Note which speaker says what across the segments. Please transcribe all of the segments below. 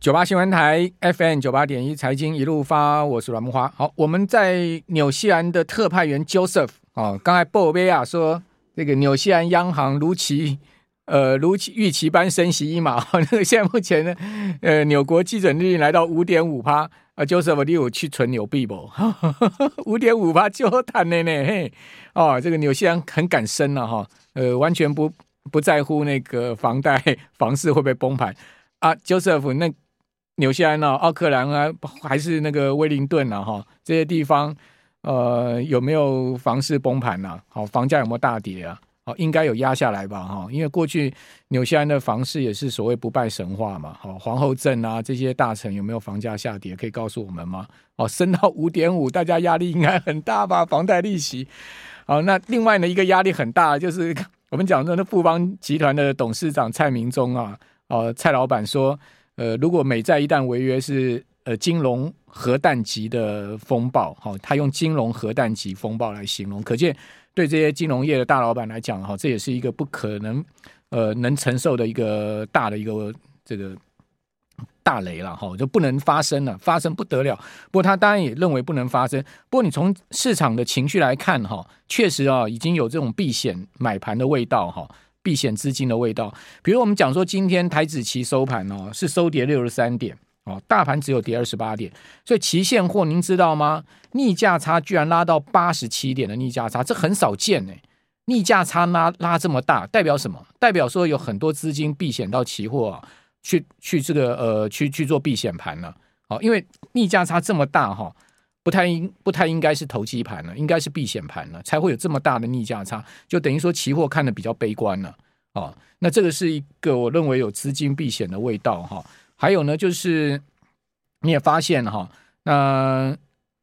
Speaker 1: 九八新闻台 FM 九八点一财经一路发，我是阮木花。好，我们在纽西兰的特派员 Joseph 哦，刚才鲍威亚说，这个纽西兰央行如期呃如期预期般升息一码，那个现在目前呢，呃，纽国基准利率来到五点五趴。啊，Joseph，你有去存纽币不？五点五趴就谈的呢，嘿，哦，这个纽西兰很敢升了哈，呃，完全不不在乎那个房贷房市会不会崩盘啊，Joseph，那纽西兰啊，奥克兰啊，还是那个威灵顿啊，哈，这些地方，呃，有没有房市崩盘啊？好，房价有没有大跌啊？好，应该有压下来吧，哈，因为过去纽西兰的房市也是所谓不败神话嘛，好，皇后镇啊这些大城有没有房价下跌？可以告诉我们吗？哦，升到五点五，大家压力应该很大吧？房贷利息，好，那另外呢一个压力很大就是我们讲的那富邦集团的董事长蔡明忠啊，哦，蔡老板说，呃，如果美债一旦违约是呃金融核弹级的风暴，哈，他用金融核弹级风暴来形容，可见。对这些金融业的大老板来讲，哈，这也是一个不可能，呃，能承受的一个大的一个这个大雷了，哈，就不能发生了，发生不得了。不过他当然也认为不能发生。不过你从市场的情绪来看，哈，确实啊，已经有这种避险买盘的味道，哈，避险资金的味道。比如我们讲说，今天台指期收盘哦，是收跌六十三点。哦，大盘只有跌二十八点，所以期现货您知道吗？逆价差居然拉到八十七点的逆价差，这很少见呢。逆价差拉拉这么大，代表什么？代表说有很多资金避险到期货啊，去去这个呃去去做避险盘了。哦，因为逆价差这么大哈，不太应不太应该是投机盘了，应该是避险盘了，才会有这么大的逆价差，就等于说期货看得比较悲观了。哦，那这个是一个我认为有资金避险的味道哈。还有呢，就是你也发现哈，那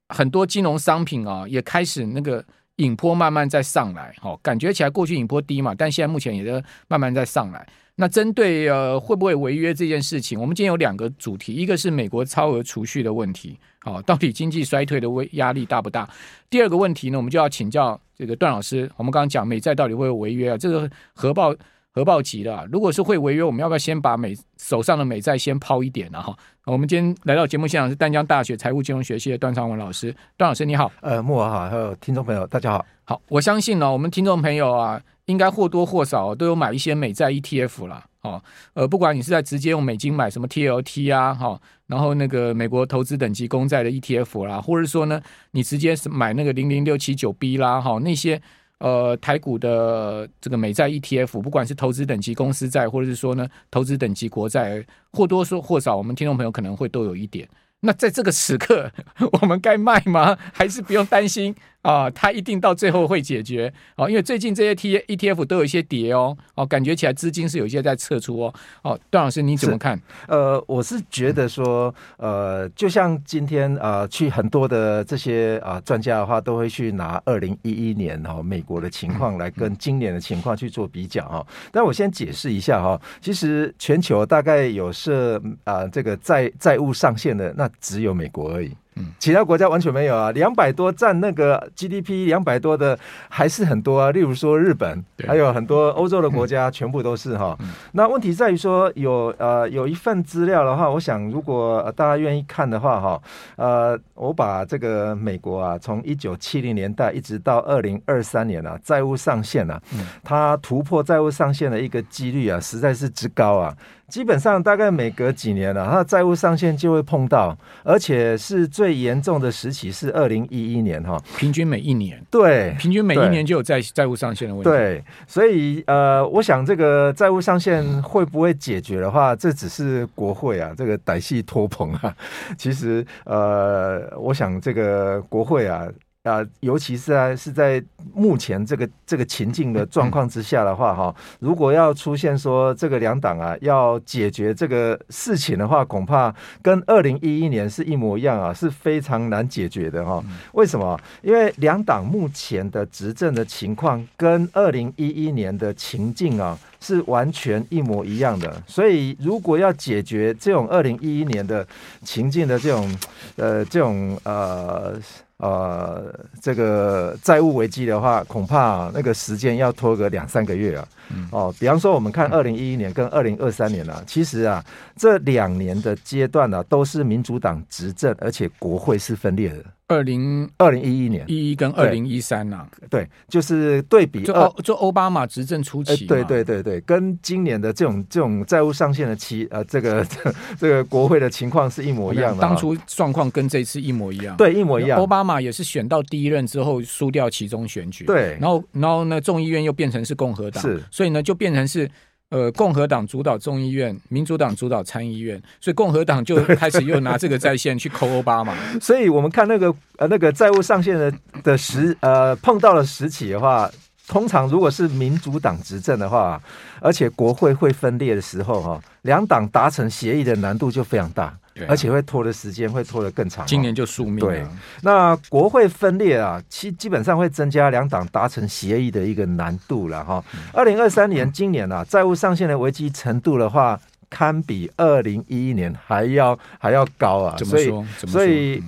Speaker 1: 很多金融商品啊，也开始那个引波慢慢在上来，哈，感觉起来过去引波低嘛，但现在目前也在慢慢在上来。那针对呃会不会违约这件事情，我们今天有两个主题，一个是美国超额储蓄的问题，好，到底经济衰退的威压力大不大？第二个问题呢，我们就要请教这个段老师，我们刚刚讲美债到底会不会违约啊？这个核爆。核爆级的，如果是会违约，我们要不要先把美手上的美债先抛一点呢？哈，我们今天来到节目现场是淡江大学财务金融学系的段昌文老师，段老师你好，
Speaker 2: 呃，慕驊好，还有听众朋友大家好，
Speaker 1: 好，我相信呢，我们听众朋友啊，应该或多或少都有买一些美债 ETF 啦。哦，呃，不管你是在直接用美金买什么 TLT 啊，哈，然后那个美国投资等级公债的 ETF 啦，或者说呢，你直接是买那个零零六七九 B 啦，哈，那些。呃，台股的这个美债 ETF，不管是投资等级公司债，或者是说呢，投资等级国债，或多或少，我们听众朋友可能会都有一点。那在这个时刻，我们该卖吗？还是不用担心？啊，它一定到最后会解决哦，因为最近这些 T ETF 都有一些跌哦，哦，感觉起来资金是有一些在撤出哦。哦，段老师你怎么看？
Speaker 2: 呃，我是觉得说，呃，就像今天啊、去很多的这些啊、专家的话，都会去拿二零一一年哈、哦、美国的情况来跟今年的情况去做比较哈、哦。但我先解释一下哈、哦，其实全球大概有设啊、呃、这个债债务上限的，那只有美国而已。嗯，其他国家完全没有啊，两百多占那个 GDP 两百多的还是很多啊。例如说日本，还有很多欧洲的国家，全部都是哈。那问题在于说有呃有一份资料的话，我想如果大家愿意看的话哈，呃，我把这个美国啊，从一九七零年代一直到二零二三年啊，债务上限啊，它突破债务上限的一个几率啊，实在是之高啊。基本上大概每隔几年了、啊，它的债务上限就会碰到，而且是最严重的时期是二零一一年哈，
Speaker 1: 平均每一年
Speaker 2: 对，
Speaker 1: 平均每一年就有债债务上限的问题。
Speaker 2: 对，所以呃，我想这个债务上限会不会解决的话，这只是国会啊，这个歹戏拖棚啊。其实呃，我想这个国会啊。啊，尤其是啊是在目前这个这个情境的状况之下的话，哈，如果要出现说这个两党啊要解决这个事情的话，恐怕跟二零一一年是一模一样啊，是非常难解决的哈。为什么？因为两党目前的执政的情况跟二零一一年的情境啊是完全一模一样的。所以，如果要解决这种二零一一年的情境的这种呃这种呃。呃，这个债务危机的话，恐怕那个时间要拖个两三个月啊。嗯、哦，比方说，我们看二零一一年跟二零二三年啊，其实啊，这两年的阶段呢、啊，都是民主党执政，而且国会是分裂的。
Speaker 1: 二零
Speaker 2: 二零一一年。
Speaker 1: 一一跟二零一三呐，
Speaker 2: 对，就是对比
Speaker 1: 就欧就奥巴马执政初期、欸，
Speaker 2: 对对对对，跟今年的这种这种债务上限的期呃，这个这 这个国会的情况是一模一样的，
Speaker 1: 当初状况跟这次一模一样，
Speaker 2: 对，一模一样。
Speaker 1: 奥巴马也是选到第一任之后输掉其中选举，
Speaker 2: 对，
Speaker 1: 然后然后呢，众议院又变成是共和党，
Speaker 2: 是，
Speaker 1: 所以呢就变成是。呃，共和党主导众议院，民主党主导参议院，所以共和党就开始又拿这个在线去扣欧巴嘛。
Speaker 2: 所以我们看那个呃那个债务上限的的时呃碰到了时期的话，通常如果是民主党执政的话，而且国会会分裂的时候哈，两党达成协议的难度就非常大。而且会拖的时间会拖得更长，
Speaker 1: 今年就宿命。
Speaker 2: 对，那国会分裂啊，其基本上会增加两党达成协议的一个难度了哈。二零二三年今年啊，债务上限的危机程度的话，堪比二零一一年还要还要高啊。
Speaker 1: 怎么说？
Speaker 2: 所以，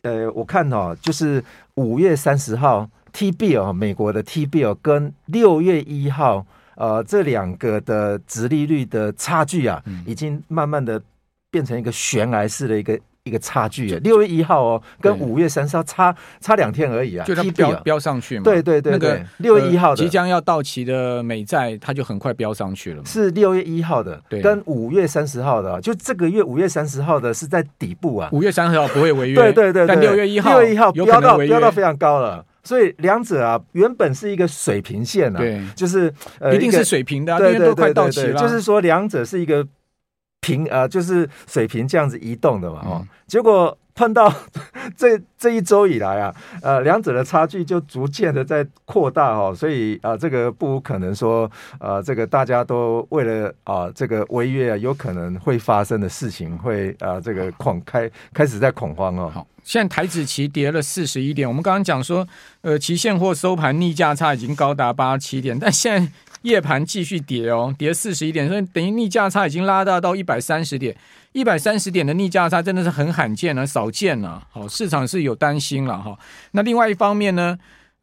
Speaker 2: 呃，我看哦，就是五月三十号 T bill 美国的 T bill 跟六月一号呃这两个的殖利率的差距啊，已经慢慢的。变成一个悬崖式的一个一个差距啊！六月一号哦，跟五月三十号差差两天而已啊，
Speaker 1: 就它飙飙上去嘛。
Speaker 2: 对对对，那个六月一号的
Speaker 1: 即将要到期的美债，它就很快飙上去了。
Speaker 2: 是六月一号的，跟五月三十号的，就这个月五月三十号的是在底部啊。
Speaker 1: 五月三十号不会违约，
Speaker 2: 对对对。
Speaker 1: 但六月一号，
Speaker 2: 六月一号飙到飙到非常高了，所以两者啊，原本是一个水平线啊，
Speaker 1: 对，
Speaker 2: 就是
Speaker 1: 一定是水平的，因为都快到期了。
Speaker 2: 就是说两者是一个。平呃，就是水平这样子移动的嘛，哦，结果碰到 这这一周以来啊，呃，两者的差距就逐渐的在扩大哦，所以啊，这个不可能说，呃，这个大家都为了啊，这个违约啊，有可能会发生的事情，会啊，这个恐开开始在恐慌哦。
Speaker 1: 好，现在台指期跌了四十一点，我们刚刚讲说，呃，期现货收盘逆价差已经高达八十七点，但现在。夜盘继续跌哦，跌四十一点，所以等于逆价差已经拉大到一百三十点，一百三十点的逆价差真的是很罕见了，少见了。好，市场是有担心了哈。那另外一方面呢？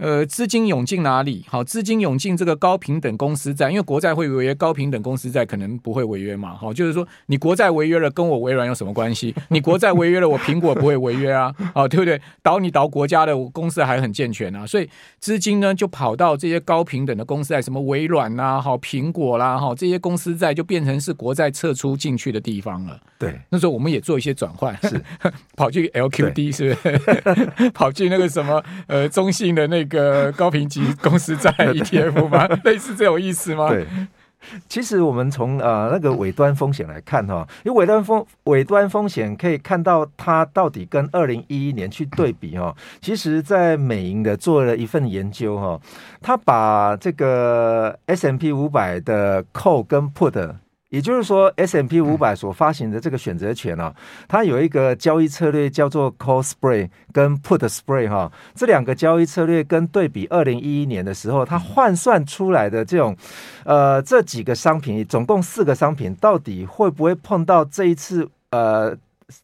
Speaker 1: 呃，资金涌进哪里？好，资金涌进这个高平等公司债，因为国债会违约，高平等公司债可能不会违约嘛。好，就是说你国债违约了，跟我微软有什么关系？你国债违约了，我苹果不会违约啊，啊，对不对？倒你倒国家的公司还很健全啊，所以资金呢就跑到这些高平等的公司债，什么微软啦、好苹果啦、哈这些公司债就变成是国债撤出进去的地方了。
Speaker 2: 对，
Speaker 1: 那时候我们也做一些转换，
Speaker 2: 是
Speaker 1: 跑去 LQD 是不是？跑去那个什么呃中信的那个。个高评级公司在 ETF 吗？类似这种意思吗？
Speaker 2: 对，其实我们从呃那个尾端风险来看哈，因为尾端风尾端风险可以看到它到底跟二零一一年去对比哈。其实，在美银的做了一份研究哈，他把这个 S M P 五百的 call 跟 put。也就是说，S M P 五百所发行的这个选择权啊，它有一个交易策略叫做 Call Spread 跟 Put Spread 哈，这两个交易策略跟对比二零一一年的时候，它换算出来的这种呃这几个商品，总共四个商品，到底会不会碰到这一次呃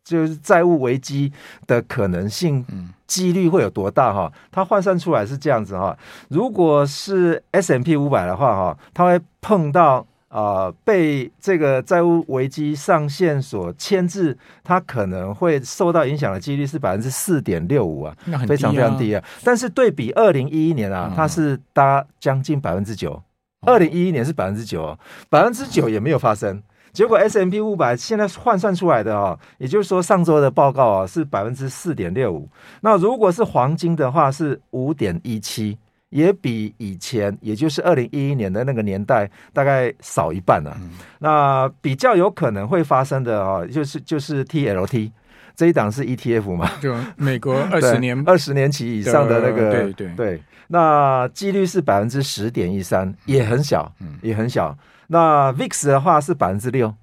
Speaker 2: 就是债务危机的可能性，几率会有多大哈？它换算出来是这样子哈，如果是 S M P 五百的话哈，它会碰到。啊、呃，被这个债务危机上限所牵制，它可能会受到影响的几率是百分之四点六五啊，
Speaker 1: 啊，
Speaker 2: 非常非常低啊。但是对比二零一一年啊，它是搭将近百分之九，二零一一年是百分之九，百分之九也没有发生。结果 S M P 五百现在换算出来的哦，也就是说上周的报告啊是百分之四点六五。那如果是黄金的话是五点一七。也比以前，也就是二零一一年的那个年代，大概少一半了。嗯、那比较有可能会发生的啊，就是就是 TLT 这一档是 ETF 嘛，
Speaker 1: 就美国 二十年
Speaker 2: 二十年期以上的那个，
Speaker 1: 对对
Speaker 2: 对。那几率是百分之十点一三，也很小，也很小。那 VIX 的话是百分之六，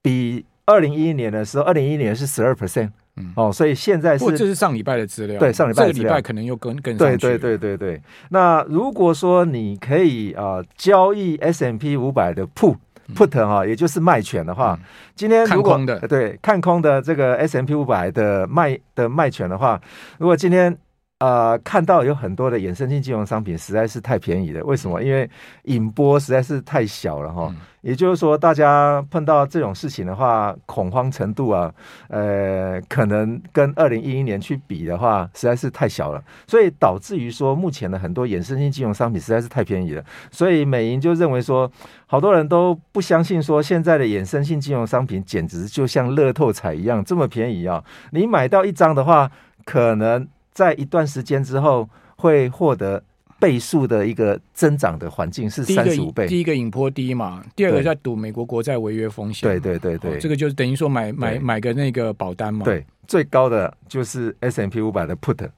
Speaker 2: 比二零一一年的时候，二零一一年是十二 percent。嗯，哦，所以现在是
Speaker 1: 这是上礼拜的资料，
Speaker 2: 对，上礼拜这个
Speaker 1: 礼拜可能又更更
Speaker 2: 对对对对对。那如果说你可以啊、呃、交易 S M P 五百的 Put Put 哈，也就是卖权的话，嗯、今天如果看空的。对看空的这个 S M P 五百的卖的卖权的话，如果今天。呃，看到有很多的衍生性金融商品实在是太便宜了。为什么？因为引波实在是太小了哈。也就是说，大家碰到这种事情的话，恐慌程度啊，呃，可能跟二零一一年去比的话，实在是太小了。所以导致于说，目前的很多衍生性金融商品实在是太便宜了。所以美银就认为说，好多人都不相信说，现在的衍生性金融商品简直就像乐透彩一样这么便宜啊！你买到一张的话，可能。在一段时间之后，会获得倍数的一个增长的环境是三十五倍。
Speaker 1: 第一个引坡低嘛，第二个在赌美国国债违约风险。
Speaker 2: 对对对对，
Speaker 1: 哦，这个就是等于说买买买个那个保单嘛。
Speaker 2: 对，最高的就是 S&P 五百的 Put。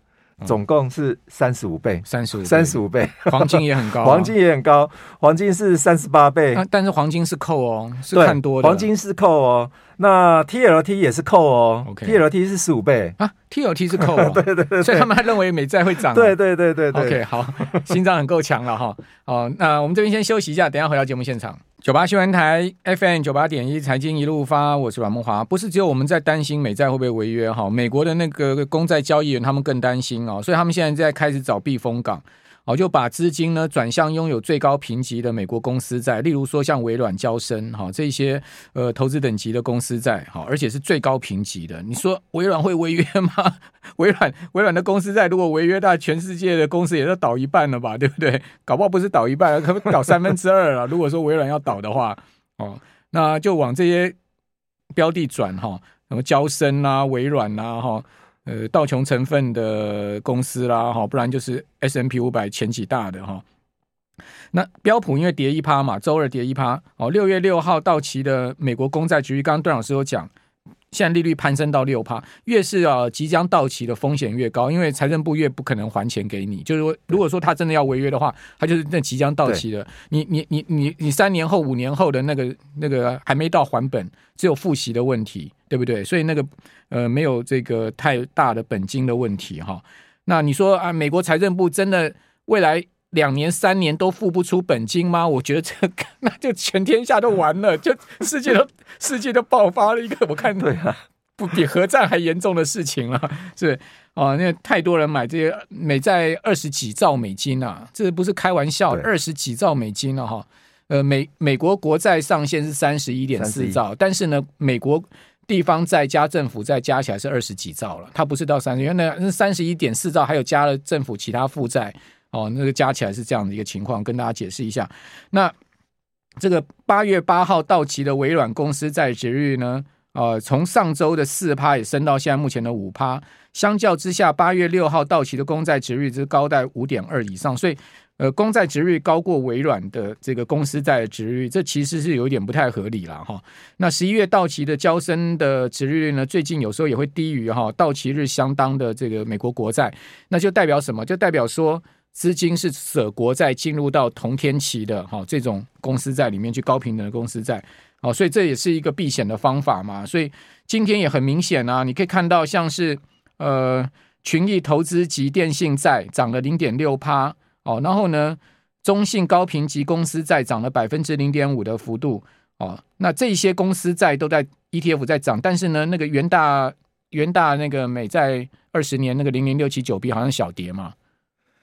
Speaker 2: 总共是三十五倍，
Speaker 1: 三十五
Speaker 2: 三十五倍，
Speaker 1: 黄金也很高，
Speaker 2: 黄金也很高，黄金是三十八倍，
Speaker 1: 但是黄金是扣哦，是看多的，
Speaker 2: 黄金是扣哦，那 TLT 也是扣哦，TLT 是十五倍。
Speaker 1: 啊，TLT 是扣，哦。对对对，所以他们还认为美债会涨，
Speaker 2: 对对对对对
Speaker 1: ，OK，好，心脏很够强了哈，哦，那我们这边先休息一下，等下回到节目现场。九八新闻台 FM 九八点一财经一路发，我是阮梦华。不是只有我们在担心美债会不会违约哈，美国的那个公债交易员他们更担心哦，所以他们现在在开始找避风港。哦，就把资金呢转向拥有最高评级的美国公司债，例如说像微软、娇生哈这些呃投资等级的公司债，好，而且是最高评级的。你说微软会违约吗？微软微软的公司债如果违约，那全世界的公司也都倒一半了吧，对不对？搞不好不是倒一半，可能倒三分之二了。如果说微软要倒的话，哦，那就往这些标的转哈，什么娇生啊、微软啊，哈。呃，道琼成分的公司啦，哈，不然就是 S&P 五百前几大的哈。那标普因为跌一趴嘛，周二跌一趴哦。六月六号到期的美国公债局，刚刚段老师有讲，现在利率攀升到六趴，越是啊即将到期的风险越高，因为财政部越不可能还钱给你。就是说，如果说他真的要违约的话，他就是那即将到期的，你你你你你三年后、五年后的那个那个还没到还本，只有付息的问题。对不对？所以那个呃，没有这个太大的本金的问题哈。那你说啊，美国财政部真的未来两年、三年都付不出本金吗？我觉得这个 那就全天下都完了，就世界都世界都爆发了一个我看对啊，不比核战还严重的事情了，是不是？哦，那太多人买这些美债二十几兆美金啊，这不是开玩笑，二十几兆美金了哈。呃，美美国国债上限是三十一点四兆，但是呢，美国。地方债加政府债加起来是二十几兆了，它不是到三十，因为那三十一点四兆还有加了政府其他负债哦，那个加起来是这样的一个情况，跟大家解释一下。那这个八月八号到期的微软公司债值率呢，呃，从上周的四趴也升到现在目前的五趴，相较之下，八月六号到期的公债值率是高在五点二以上，所以。呃，公债殖率高过微软的这个公司债的殖率，这其实是有一点不太合理了哈。那十一月到期的交生的殖率呢，最近有时候也会低于哈到期日相当的这个美国国债，那就代表什么？就代表说资金是舍国债进入到同天期的哈这种公司债里面去高评等的公司债，哦，所以这也是一个避险的方法嘛。所以今天也很明显啊，你可以看到像是呃群益投资级电信债涨了零点六趴。哦，然后呢，中信高评级公司债涨了百分之零点五的幅度，哦，那这些公司债都在 ETF 在涨，但是呢，那个元大元大那个美债二十年那个零零六七九 B 好像小跌嘛。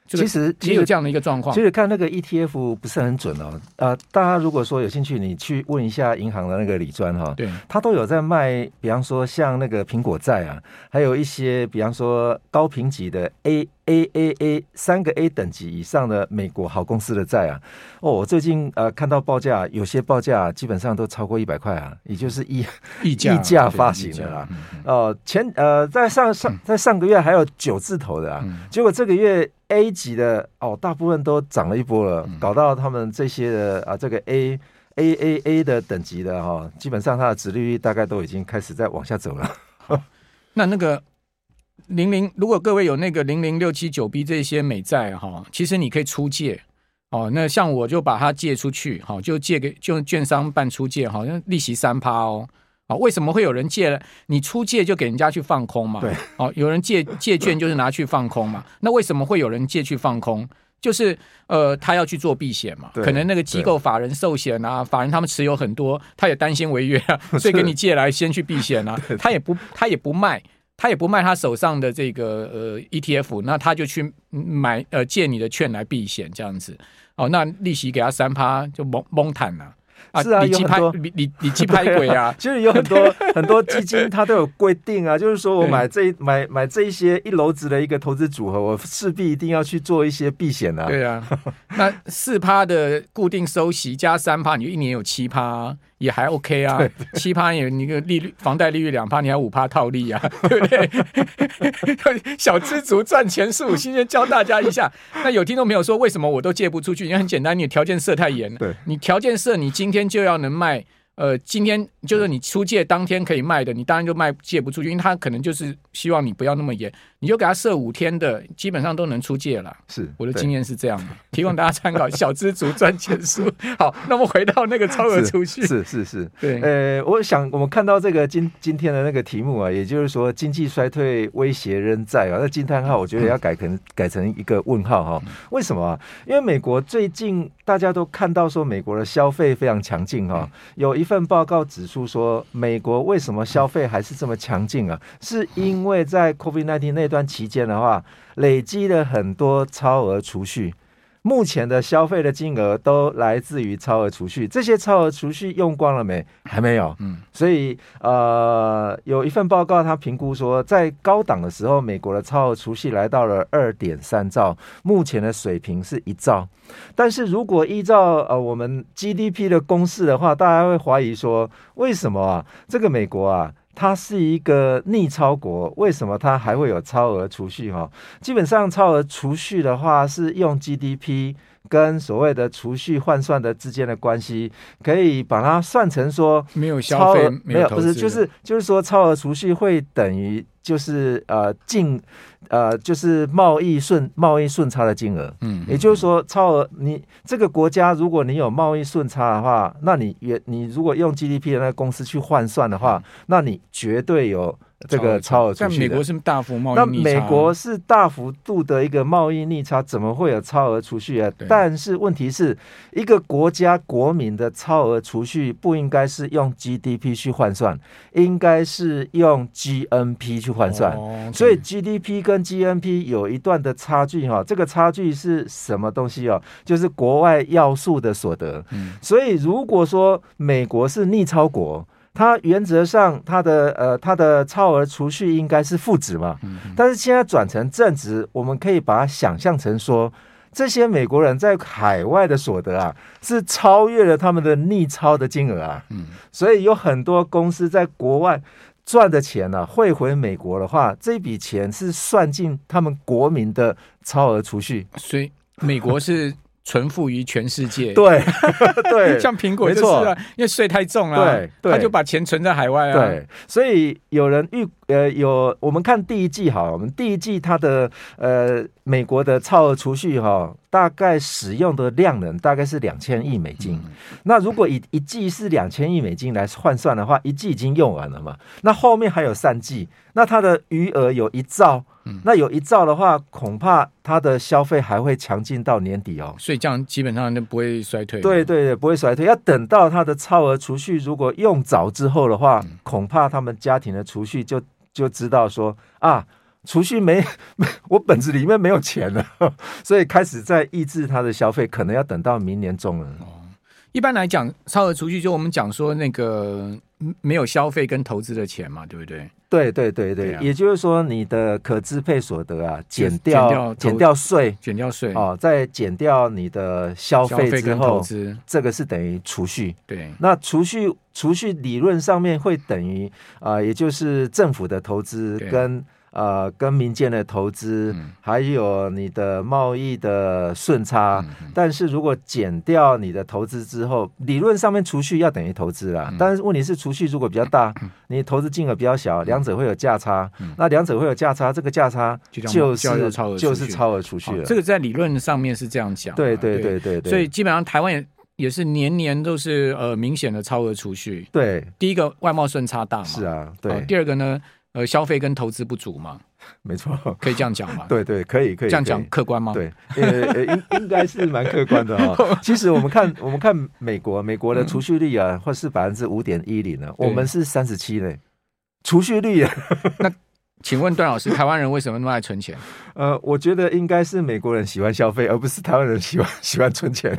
Speaker 1: 其实也有这样的一个状况。
Speaker 2: 其实看那个 ETF 不是很准哦。呃，大家如果说有兴趣，你去问一下银行的那个理专哈，对，他都有在卖。比方说像那个苹果债啊，还有一些比方说高评级的 A A A A 三个 A 等级以上的美国好公司的债啊。哦，我最近呃看到报价，有些报价基本上都超过一百块啊，也就是溢溢价溢价发行的啦。哦、呃，前呃在上上在上个月还有九字头的啊，嗯、结果这个月。A 级的哦，大部分都涨了一波了，搞到他们这些的啊，这个 A A A A 的等级的哈、哦，基本上它的殖利率大概都已经开始在往下走了。
Speaker 1: 那那个零零，如果各位有那个零零六七九 B 这些美债哈，其实你可以出借哦。那像我就把它借出去，好，就借给就券商办出借，好像利息三趴哦。啊，为什么会有人借了？你出借就给人家去放空嘛？
Speaker 2: 对，
Speaker 1: 哦，有人借借券就是拿去放空嘛？那为什么会有人借去放空？就是呃，他要去做避险嘛？可能那个机构法人寿险啊，法人他们持有很多，他也担心违约啊，所以给你借来先去避险啊。他也不他也不卖，他也不卖他手上的这个呃 ETF，那他就去买呃借你的券来避险这样子。哦，那利息给他三趴就蒙蒙坦了。
Speaker 2: 是啊，有很多
Speaker 1: 你你你去拍鬼啊！
Speaker 2: 其实有很多很多基金，它都有规定啊，就是说我买这买买这一些一楼子的一个投资组合，我势必一定要去做一些避险啊。
Speaker 1: 对啊，那四趴的固定收息加三趴，你就一年有七趴。也还 OK 啊，七趴也你个利率，房贷利率两趴，你还五趴套利啊，对不对？小知足赚钱术，先教大家一下。那有听众朋友说，为什么我都借不出去？因为很简单，你条件设太严了。
Speaker 2: 对，
Speaker 1: 你条件设，你今天就要能卖。呃，今天就是你出借当天可以卖的，你当然就卖借不出去，因为他可能就是希望你不要那么严，你就给他设五天的，基本上都能出借了。
Speaker 2: 是
Speaker 1: 我的经验是这样的，提供大家参考。小资族赚钱书。好，那么回到那个超额储蓄，
Speaker 2: 是是是，
Speaker 1: 对。
Speaker 2: 呃，我想我们看到这个今今天的那个题目啊，也就是说经济衰退威胁仍在啊，那惊叹号我觉得要改成、嗯、改成一个问号哈。为什么啊？因为美国最近大家都看到说美国的消费非常强劲哈，有一。份报告指出说，美国为什么消费还是这么强劲啊？是因为在 COVID-19 那段期间的话，累积了很多超额储蓄。目前的消费的金额都来自于超额储蓄，这些超额储蓄用光了没？还没有。嗯，所以呃，有一份报告，他评估说，在高档的时候，美国的超额储蓄来到了二点三兆，目前的水平是一兆。但是如果依照呃我们 GDP 的公式的话，大家会怀疑说，为什么啊？这个美国啊？它是一个逆超国，为什么它还会有超额储蓄？哈，基本上超额储蓄的话，是用 GDP 跟所谓的储蓄换算的之间的关系，可以把它算成说
Speaker 1: 没有消费，
Speaker 2: 没有，不是，就是就是说超额储蓄会等于。就是呃净呃就是贸易顺贸易顺差的金额，嗯，也就是说超额你这个国家如果你有贸易顺差的话，那你也你如果用 GDP 的那个公司去换算的话，那你绝对有。这个超额储蓄，
Speaker 1: 但美国是大幅贸易逆差。
Speaker 2: 那美国是大幅度的一个贸易逆差，怎么会有超额储蓄啊？但是问题是一个国家国民的超额储蓄不应该是用 GDP 去换算，应该是用 GNP 去换算。哦、所以 GDP 跟 GNP 有一段的差距哈，这个差距是什么东西哦？就是国外要素的所得。嗯、所以如果说美国是逆超国。它原则上，它的呃，它的超额储蓄应该是负值嘛，但是现在转成正值，我们可以把它想象成说，这些美国人在海外的所得啊，是超越了他们的逆超的金额啊，所以有很多公司在国外赚的钱呢、啊，汇回美国的话，这笔钱是算进他们国民的超额储蓄，
Speaker 1: 所以美国是。存付于全世界，
Speaker 2: 对 对，
Speaker 1: 像苹果就是啊，因为税太重了，对，他就把钱存在海外啊。
Speaker 2: 对，所以有人预呃有，我们看第一季哈，我们第一季它的呃美国的超额储蓄哈，大概使用的量能大概是两千亿美金。嗯、那如果以一季是两千亿美金来换算的话，一季已经用完了嘛？那后面还有三季，那它的余额有一兆。那有一兆的话，恐怕它的消费还会强劲到年底哦。
Speaker 1: 所以这样基本上就不会衰退。
Speaker 2: 对对对，不会衰退。要等到它的超额储蓄如果用早之后的话，恐怕他们家庭的储蓄就就知道说啊，储蓄没 没，我本子里面没有钱了，所以开始在抑制他的消费，可能要等到明年中了。哦，
Speaker 1: 一般来讲，超额储蓄就我们讲说那个没有消费跟投资的钱嘛，对不对？
Speaker 2: 对对对对，对啊、也就是说，你的可支配所得啊，减掉减掉税，
Speaker 1: 减掉税
Speaker 2: 哦，再减掉你的消费之后，
Speaker 1: 投资
Speaker 2: 这个是等于储蓄。
Speaker 1: 对，
Speaker 2: 那储蓄储蓄理论上面会等于啊、呃，也就是政府的投资跟。呃，跟民间的投资，嗯、还有你的贸易的顺差，但是如果减掉你的投资之后，理论上面储蓄要等于投资啦。嗯、但是问题是，储蓄如果比较大，嗯、你投资金额比较小，两者会有价差。嗯、那两者会有价差，这个价差就是就，是超额储蓄了。
Speaker 1: 这个在理论上面是这样讲。
Speaker 2: 对对对对对。
Speaker 1: 所以基本上台湾也也是年年都是呃明显的超额储蓄。
Speaker 2: 对，
Speaker 1: 第一个外贸顺差大嘛，
Speaker 2: 是啊，对。
Speaker 1: 哦、第二个呢，呃，消费跟投资不足嘛，
Speaker 2: 没错，
Speaker 1: 可以这样讲吗？
Speaker 2: 对对，可以可以
Speaker 1: 这样讲客观吗？
Speaker 2: 对，呃，应应该是蛮客观的哦。其实我们看我们看美国，美国的储蓄率啊，或是百分之五点一零呢，我们是三十七嘞，储蓄率啊。
Speaker 1: 那请问段老师，台湾人为什么那么爱存钱？
Speaker 2: 呃，我觉得应该是美国人喜欢消费，而不是台湾人喜欢喜欢存钱。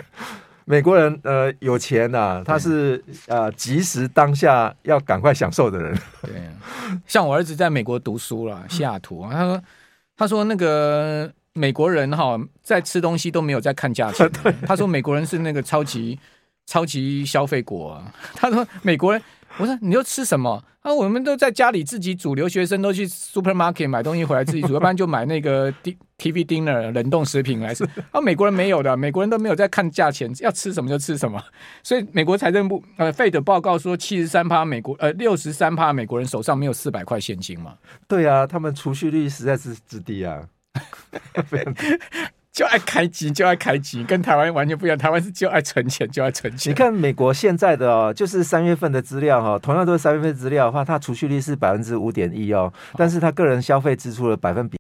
Speaker 2: 美国人呃有钱呐、啊，他是呃及时当下要赶快享受的人。
Speaker 1: 对，像我儿子在美国读书了，西雅图，他说他说那个美国人哈在吃东西都没有在看价钱，他说美国人是那个超级超级消费国啊，他说美国人。我说你又吃什么啊？我们都在家里自己煮，留学生都去 supermarket 买东西回来自己煮，要不然就买那个 TV dinner 冷冻食品来吃。啊，美国人没有的，美国人都没有在看价钱，要吃什么就吃什么。所以美国财政部呃费的报告说，七十三趴美国呃六十三趴美国人手上没有四百块现金嘛？
Speaker 2: 对啊，他们储蓄率实在是之低啊。
Speaker 1: 就爱开机，就爱开机，跟台湾完全不一样。台湾是就爱存钱，就爱存钱。
Speaker 2: 你看美国现在的哦，就是三月份的资料哈，同样都是三月份资料的话，它储蓄率是百分之五点一哦，但是它个人消费支出的百分比